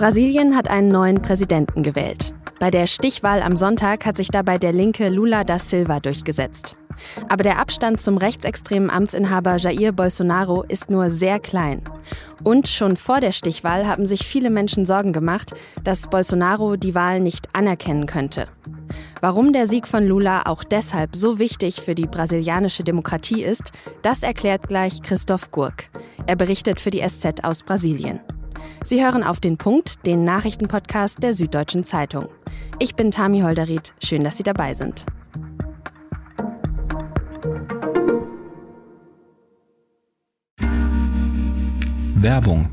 Brasilien hat einen neuen Präsidenten gewählt. Bei der Stichwahl am Sonntag hat sich dabei der linke Lula da Silva durchgesetzt. Aber der Abstand zum rechtsextremen Amtsinhaber Jair Bolsonaro ist nur sehr klein. Und schon vor der Stichwahl haben sich viele Menschen Sorgen gemacht, dass Bolsonaro die Wahl nicht anerkennen könnte. Warum der Sieg von Lula auch deshalb so wichtig für die brasilianische Demokratie ist, das erklärt gleich Christoph Gurk. Er berichtet für die SZ aus Brasilien. Sie hören auf den Punkt, den Nachrichtenpodcast der Süddeutschen Zeitung. Ich bin Tami Holderried. Schön, dass Sie dabei sind. Werbung.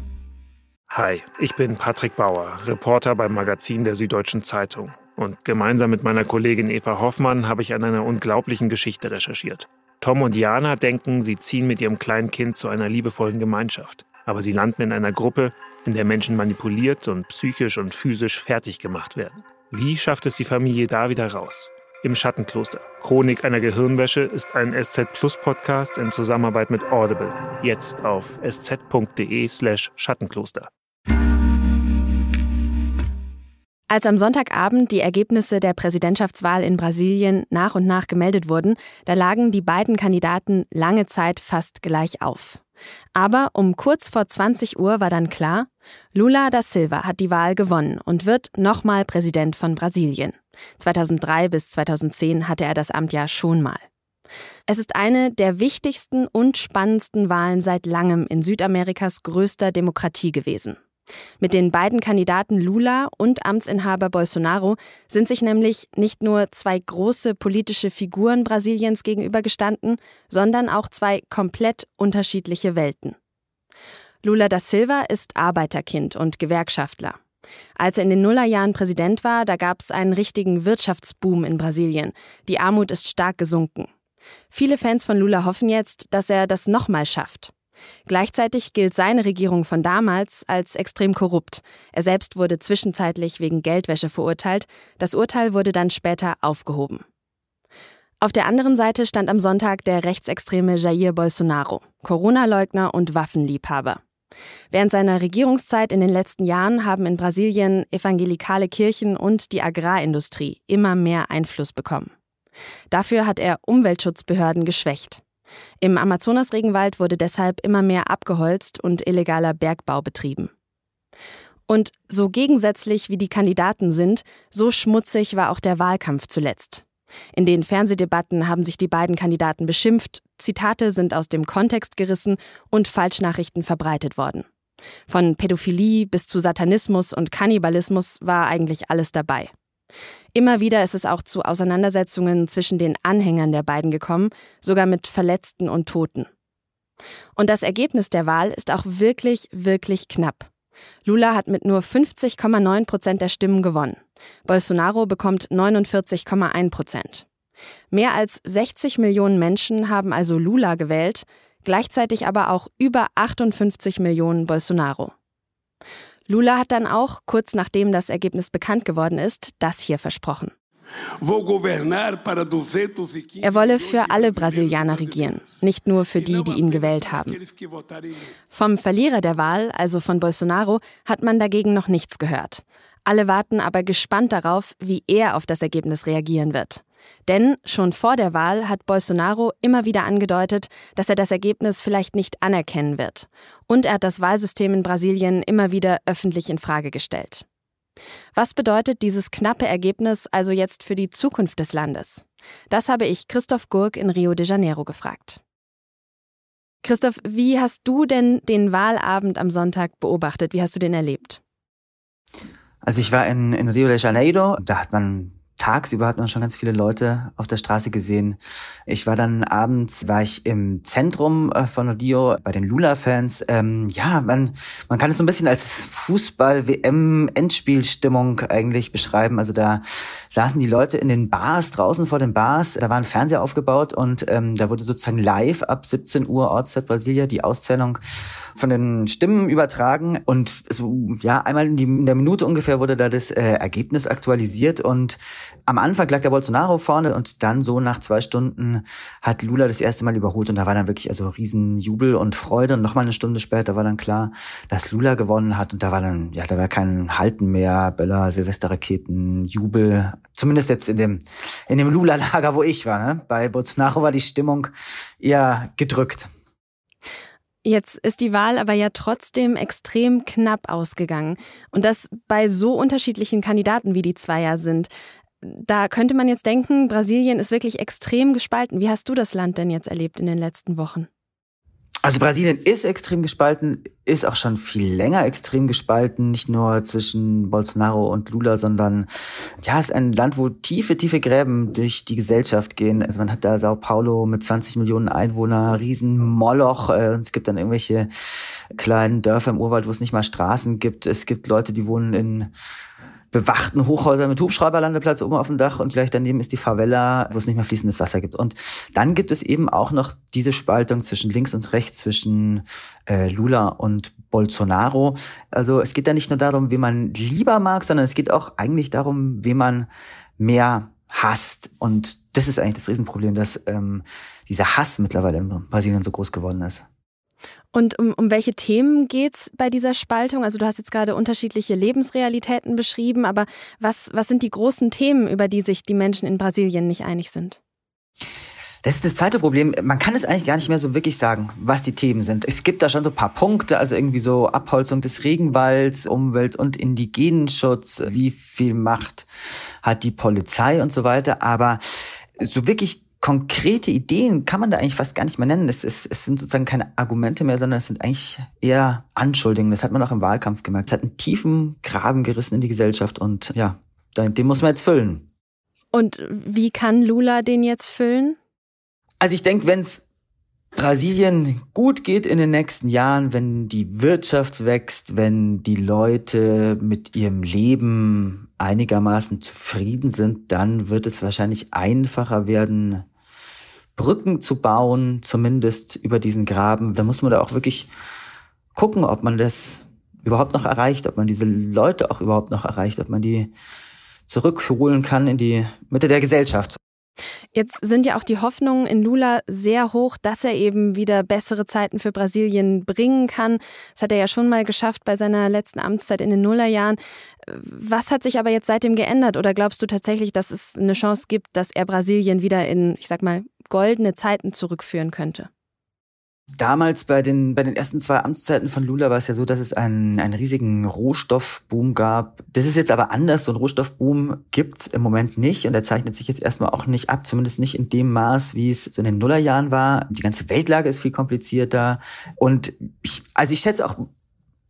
Hi, ich bin Patrick Bauer, Reporter beim Magazin der Süddeutschen Zeitung. Und gemeinsam mit meiner Kollegin Eva Hoffmann habe ich an einer unglaublichen Geschichte recherchiert. Tom und Jana denken, sie ziehen mit ihrem kleinen Kind zu einer liebevollen Gemeinschaft. Aber sie landen in einer Gruppe, in der Menschen manipuliert und psychisch und physisch fertig gemacht werden. Wie schafft es die Familie da wieder raus? im Schattenkloster. Chronik einer Gehirnwäsche ist ein SZ Plus Podcast in Zusammenarbeit mit Audible. Jetzt auf sz.de/slash Schattenkloster. Als am Sonntagabend die Ergebnisse der Präsidentschaftswahl in Brasilien nach und nach gemeldet wurden, da lagen die beiden Kandidaten lange Zeit fast gleich auf. Aber um kurz vor 20 Uhr war dann klar, Lula da Silva hat die Wahl gewonnen und wird nochmal Präsident von Brasilien. 2003 bis 2010 hatte er das Amt ja schon mal. Es ist eine der wichtigsten und spannendsten Wahlen seit langem in Südamerikas größter Demokratie gewesen. Mit den beiden Kandidaten Lula und Amtsinhaber Bolsonaro sind sich nämlich nicht nur zwei große politische Figuren Brasiliens gegenübergestanden, sondern auch zwei komplett unterschiedliche Welten. Lula da Silva ist Arbeiterkind und Gewerkschaftler. Als er in den Nullerjahren Präsident war, da gab es einen richtigen Wirtschaftsboom in Brasilien. Die Armut ist stark gesunken. Viele Fans von Lula hoffen jetzt, dass er das nochmal schafft. Gleichzeitig gilt seine Regierung von damals als extrem korrupt. Er selbst wurde zwischenzeitlich wegen Geldwäsche verurteilt. Das Urteil wurde dann später aufgehoben. Auf der anderen Seite stand am Sonntag der rechtsextreme Jair Bolsonaro, Corona-Leugner und Waffenliebhaber. Während seiner Regierungszeit in den letzten Jahren haben in Brasilien evangelikale Kirchen und die Agrarindustrie immer mehr Einfluss bekommen. Dafür hat er Umweltschutzbehörden geschwächt. Im Amazonasregenwald wurde deshalb immer mehr abgeholzt und illegaler Bergbau betrieben. Und so gegensätzlich wie die Kandidaten sind, so schmutzig war auch der Wahlkampf zuletzt. In den Fernsehdebatten haben sich die beiden Kandidaten beschimpft, Zitate sind aus dem Kontext gerissen und Falschnachrichten verbreitet worden. Von Pädophilie bis zu Satanismus und Kannibalismus war eigentlich alles dabei. Immer wieder ist es auch zu Auseinandersetzungen zwischen den Anhängern der beiden gekommen, sogar mit Verletzten und Toten. Und das Ergebnis der Wahl ist auch wirklich, wirklich knapp. Lula hat mit nur 50,9 Prozent der Stimmen gewonnen. Bolsonaro bekommt 49,1 Prozent. Mehr als 60 Millionen Menschen haben also Lula gewählt, gleichzeitig aber auch über 58 Millionen Bolsonaro. Lula hat dann auch, kurz nachdem das Ergebnis bekannt geworden ist, das hier versprochen. Er wolle für alle Brasilianer regieren, nicht nur für die, die ihn gewählt haben. Vom Verlierer der Wahl, also von Bolsonaro, hat man dagegen noch nichts gehört. Alle warten aber gespannt darauf, wie er auf das Ergebnis reagieren wird. Denn schon vor der Wahl hat Bolsonaro immer wieder angedeutet, dass er das Ergebnis vielleicht nicht anerkennen wird. Und er hat das Wahlsystem in Brasilien immer wieder öffentlich in Frage gestellt. Was bedeutet dieses knappe Ergebnis also jetzt für die Zukunft des Landes? Das habe ich Christoph Gurk in Rio de Janeiro gefragt. Christoph, wie hast du denn den Wahlabend am Sonntag beobachtet? Wie hast du den erlebt? Also ich war in, in Rio de Janeiro, da hat man tagsüber hat man schon ganz viele Leute auf der Straße gesehen. Ich war dann abends, war ich im Zentrum äh, von Rio bei den Lula-Fans. Ähm, ja, man, man kann es so ein bisschen als Fußball-WM-Endspielstimmung eigentlich beschreiben. Also da saßen die Leute in den Bars, draußen vor den Bars. Da war ein Fernseher aufgebaut und ähm, da wurde sozusagen live ab 17 Uhr Ortszeit Brasilia die Auszählung von den Stimmen übertragen. Und so, ja, einmal in, die, in der Minute ungefähr wurde da das äh, Ergebnis aktualisiert. Und am Anfang lag der Bolsonaro vorne und dann so nach zwei Stunden hat Lula das erste Mal überholt. Und da war dann wirklich also riesen Jubel und Freude. Und nochmal eine Stunde später war dann klar, dass Lula gewonnen hat. Und da war dann, ja, da war kein Halten mehr, Böller, Silvesterraketen, Jubel, zumindest jetzt in dem, in dem Lula-Lager, wo ich war, ne? Bei Bolsonaro war die Stimmung eher gedrückt. Jetzt ist die Wahl aber ja trotzdem extrem knapp ausgegangen. Und das bei so unterschiedlichen Kandidaten, wie die Zweier sind. Da könnte man jetzt denken, Brasilien ist wirklich extrem gespalten. Wie hast du das Land denn jetzt erlebt in den letzten Wochen? Also Brasilien ist extrem gespalten, ist auch schon viel länger extrem gespalten, nicht nur zwischen Bolsonaro und Lula, sondern ja, ist ein Land, wo tiefe, tiefe Gräben durch die Gesellschaft gehen. Also man hat da Sao Paulo mit 20 Millionen Einwohnern, riesen Moloch, äh, es gibt dann irgendwelche kleinen Dörfer im Urwald, wo es nicht mal Straßen gibt. Es gibt Leute, die wohnen in bewachten Hochhäuser mit Hubschrauberlandeplatz oben auf dem Dach und gleich daneben ist die Favela, wo es nicht mehr fließendes Wasser gibt. Und dann gibt es eben auch noch diese Spaltung zwischen links und rechts, zwischen äh, Lula und Bolsonaro. Also es geht da nicht nur darum, wie man lieber mag, sondern es geht auch eigentlich darum, wie man mehr hasst. Und das ist eigentlich das Riesenproblem, dass ähm, dieser Hass mittlerweile in Brasilien so groß geworden ist. Und um, um welche Themen geht's bei dieser Spaltung? Also du hast jetzt gerade unterschiedliche Lebensrealitäten beschrieben, aber was, was sind die großen Themen, über die sich die Menschen in Brasilien nicht einig sind? Das ist das zweite Problem. Man kann es eigentlich gar nicht mehr so wirklich sagen, was die Themen sind. Es gibt da schon so ein paar Punkte, also irgendwie so Abholzung des Regenwalds, Umwelt- und Indigenenschutz, wie viel Macht hat die Polizei und so weiter. Aber so wirklich konkrete Ideen kann man da eigentlich fast gar nicht mehr nennen. Es, es, es sind sozusagen keine Argumente mehr, sondern es sind eigentlich eher Anschuldigungen. Das hat man auch im Wahlkampf gemerkt. Es hat einen tiefen Graben gerissen in die Gesellschaft und ja, den muss man jetzt füllen. Und wie kann Lula den jetzt füllen? Also ich denke, wenn es Brasilien gut geht in den nächsten Jahren, wenn die Wirtschaft wächst, wenn die Leute mit ihrem Leben einigermaßen zufrieden sind, dann wird es wahrscheinlich einfacher werden, Brücken zu bauen, zumindest über diesen Graben. Da muss man da auch wirklich gucken, ob man das überhaupt noch erreicht, ob man diese Leute auch überhaupt noch erreicht, ob man die zurückholen kann in die Mitte der Gesellschaft. Jetzt sind ja auch die Hoffnungen in Lula sehr hoch, dass er eben wieder bessere Zeiten für Brasilien bringen kann. Das hat er ja schon mal geschafft bei seiner letzten Amtszeit in den Nullerjahren. Was hat sich aber jetzt seitdem geändert? Oder glaubst du tatsächlich, dass es eine Chance gibt, dass er Brasilien wieder in, ich sag mal, goldene Zeiten zurückführen könnte? Damals bei den, bei den ersten zwei Amtszeiten von Lula war es ja so, dass es einen, einen riesigen Rohstoffboom gab. Das ist jetzt aber anders. So ein Rohstoffboom gibt's im Moment nicht und er zeichnet sich jetzt erstmal auch nicht ab, zumindest nicht in dem Maß, wie es so in den Nullerjahren war. Die ganze Weltlage ist viel komplizierter und ich, also ich schätze auch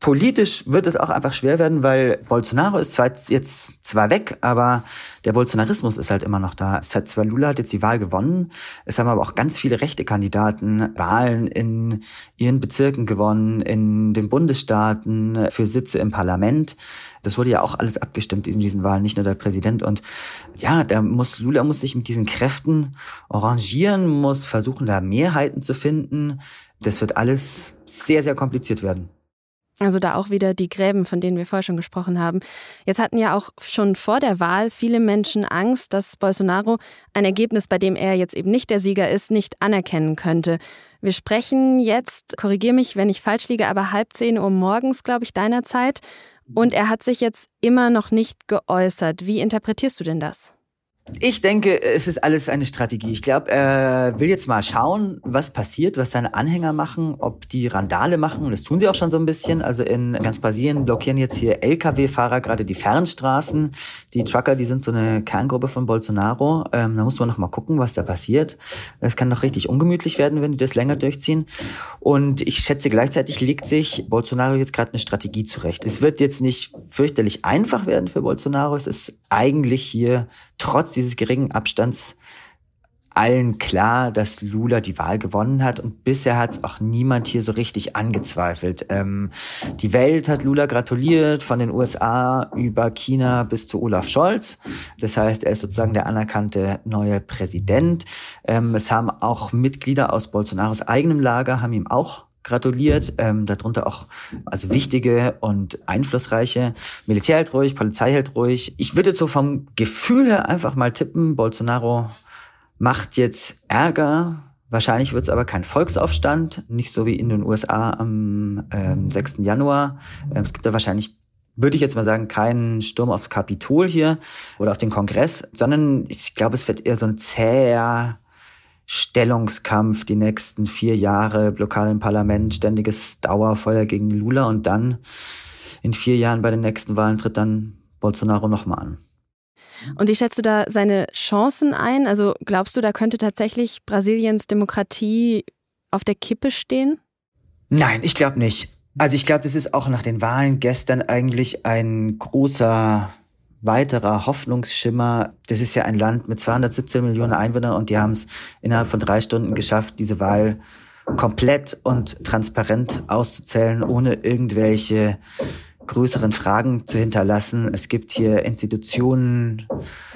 Politisch wird es auch einfach schwer werden, weil Bolsonaro ist zwar jetzt zwar weg, aber der Bolsonarismus ist halt immer noch da. Es hat zwar Lula hat jetzt die Wahl gewonnen, es haben aber auch ganz viele rechte Kandidaten Wahlen in ihren Bezirken gewonnen, in den Bundesstaaten für Sitze im Parlament. Das wurde ja auch alles abgestimmt in diesen Wahlen, nicht nur der Präsident. Und ja, da muss Lula muss sich mit diesen Kräften arrangieren, muss versuchen, da Mehrheiten zu finden. Das wird alles sehr, sehr kompliziert werden. Also da auch wieder die Gräben, von denen wir vorher schon gesprochen haben. Jetzt hatten ja auch schon vor der Wahl viele Menschen Angst, dass Bolsonaro ein Ergebnis, bei dem er jetzt eben nicht der Sieger ist, nicht anerkennen könnte. Wir sprechen jetzt, korrigier mich, wenn ich falsch liege, aber halb zehn Uhr morgens, glaube ich, deiner Zeit. Und er hat sich jetzt immer noch nicht geäußert. Wie interpretierst du denn das? Ich denke, es ist alles eine Strategie. Ich glaube, er will jetzt mal schauen, was passiert, was seine Anhänger machen, ob die Randale machen. Das tun sie auch schon so ein bisschen. Also in ganz Brasilien blockieren jetzt hier Lkw-Fahrer gerade die Fernstraßen. Die Trucker, die sind so eine Kerngruppe von Bolsonaro. Ähm, da muss man noch mal gucken, was da passiert. Es kann doch richtig ungemütlich werden, wenn die das länger durchziehen. Und ich schätze, gleichzeitig legt sich Bolsonaro jetzt gerade eine Strategie zurecht. Es wird jetzt nicht fürchterlich einfach werden für Bolsonaro. Es ist eigentlich hier trotz dieses geringen Abstands allen klar, dass Lula die Wahl gewonnen hat und bisher hat es auch niemand hier so richtig angezweifelt. Ähm, die Welt hat Lula gratuliert, von den USA über China bis zu Olaf Scholz. Das heißt, er ist sozusagen der anerkannte neue Präsident. Ähm, es haben auch Mitglieder aus Bolsonaros eigenem Lager, haben ihm auch gratuliert, ähm, darunter auch also wichtige und einflussreiche. Militär hält ruhig, Polizei hält ruhig. Ich würde so vom Gefühl her einfach mal tippen, Bolsonaro macht jetzt Ärger. Wahrscheinlich wird es aber kein Volksaufstand, nicht so wie in den USA am ähm, 6. Januar. Ähm, es gibt da wahrscheinlich würde ich jetzt mal sagen, keinen Sturm aufs Kapitol hier oder auf den Kongress, sondern ich glaube, es wird eher so ein zäher Stellungskampf die nächsten vier Jahre, Blockade im Parlament, ständiges Dauerfeuer gegen Lula und dann in vier Jahren bei den nächsten Wahlen tritt dann Bolsonaro nochmal an. Und wie schätzt du da seine Chancen ein? Also glaubst du, da könnte tatsächlich Brasiliens Demokratie auf der Kippe stehen? Nein, ich glaube nicht. Also ich glaube, das ist auch nach den Wahlen gestern eigentlich ein großer weiterer Hoffnungsschimmer. Das ist ja ein Land mit 217 Millionen Einwohnern und die haben es innerhalb von drei Stunden geschafft, diese Wahl komplett und transparent auszuzählen, ohne irgendwelche größeren Fragen zu hinterlassen. Es gibt hier Institutionen,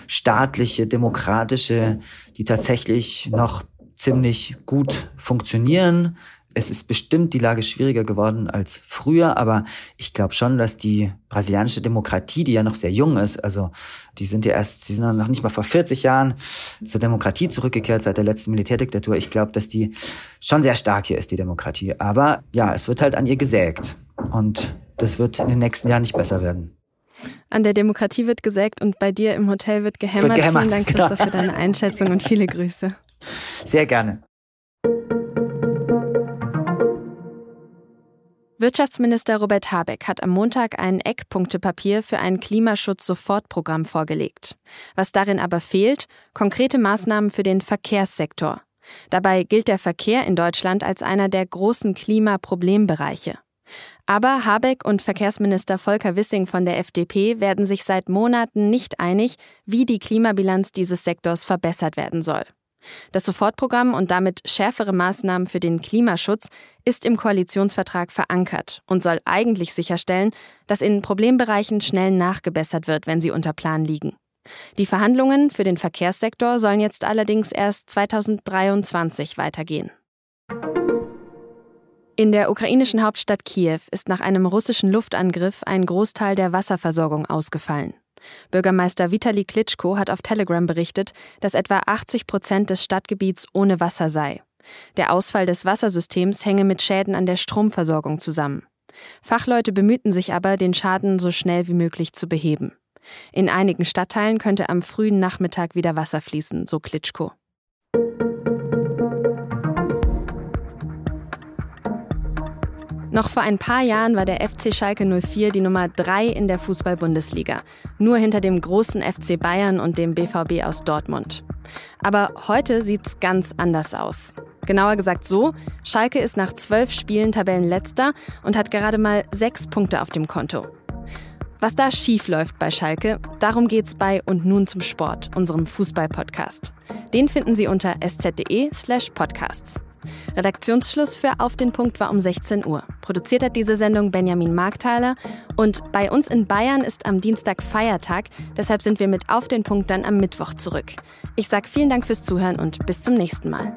staatliche, demokratische, die tatsächlich noch ziemlich gut funktionieren es ist bestimmt die Lage schwieriger geworden als früher, aber ich glaube schon, dass die brasilianische Demokratie, die ja noch sehr jung ist, also die sind ja erst, sie sind noch nicht mal vor 40 Jahren zur Demokratie zurückgekehrt seit der letzten Militärdiktatur. Ich glaube, dass die schon sehr stark hier ist, die Demokratie. Aber ja, es wird halt an ihr gesägt und das wird in den nächsten Jahren nicht besser werden. An der Demokratie wird gesägt und bei dir im Hotel wird gehämmert. Wird gehämmert. Vielen Dank, Christoph, für deine Einschätzung und viele Grüße. Sehr gerne. Wirtschaftsminister Robert Habeck hat am Montag ein Eckpunktepapier für ein Klimaschutz-Sofortprogramm vorgelegt. Was darin aber fehlt, konkrete Maßnahmen für den Verkehrssektor. Dabei gilt der Verkehr in Deutschland als einer der großen Klimaproblembereiche. Aber Habeck und Verkehrsminister Volker Wissing von der FDP werden sich seit Monaten nicht einig, wie die Klimabilanz dieses Sektors verbessert werden soll. Das Sofortprogramm und damit schärfere Maßnahmen für den Klimaschutz ist im Koalitionsvertrag verankert und soll eigentlich sicherstellen, dass in Problembereichen schnell nachgebessert wird, wenn sie unter Plan liegen. Die Verhandlungen für den Verkehrssektor sollen jetzt allerdings erst 2023 weitergehen. In der ukrainischen Hauptstadt Kiew ist nach einem russischen Luftangriff ein Großteil der Wasserversorgung ausgefallen. Bürgermeister Vitali Klitschko hat auf Telegram berichtet, dass etwa 80 Prozent des Stadtgebiets ohne Wasser sei. Der Ausfall des Wassersystems hänge mit Schäden an der Stromversorgung zusammen. Fachleute bemühten sich aber, den Schaden so schnell wie möglich zu beheben. In einigen Stadtteilen könnte am frühen Nachmittag wieder Wasser fließen, so Klitschko. Noch vor ein paar Jahren war der FC Schalke 04 die Nummer 3 in der Fußball-Bundesliga, nur hinter dem großen FC Bayern und dem BVB aus Dortmund. Aber heute sieht's ganz anders aus. Genauer gesagt so, Schalke ist nach zwölf Spielen Tabellenletzter und hat gerade mal sechs Punkte auf dem Konto. Was da schief läuft bei Schalke, darum geht's bei Und nun zum Sport, unserem Fußball-Podcast. Den finden Sie unter sz.de/slash podcasts. Redaktionsschluss für Auf den Punkt war um 16 Uhr. Produziert hat diese Sendung Benjamin Markthaler. Und bei uns in Bayern ist am Dienstag Feiertag. Deshalb sind wir mit Auf den Punkt dann am Mittwoch zurück. Ich sage vielen Dank fürs Zuhören und bis zum nächsten Mal.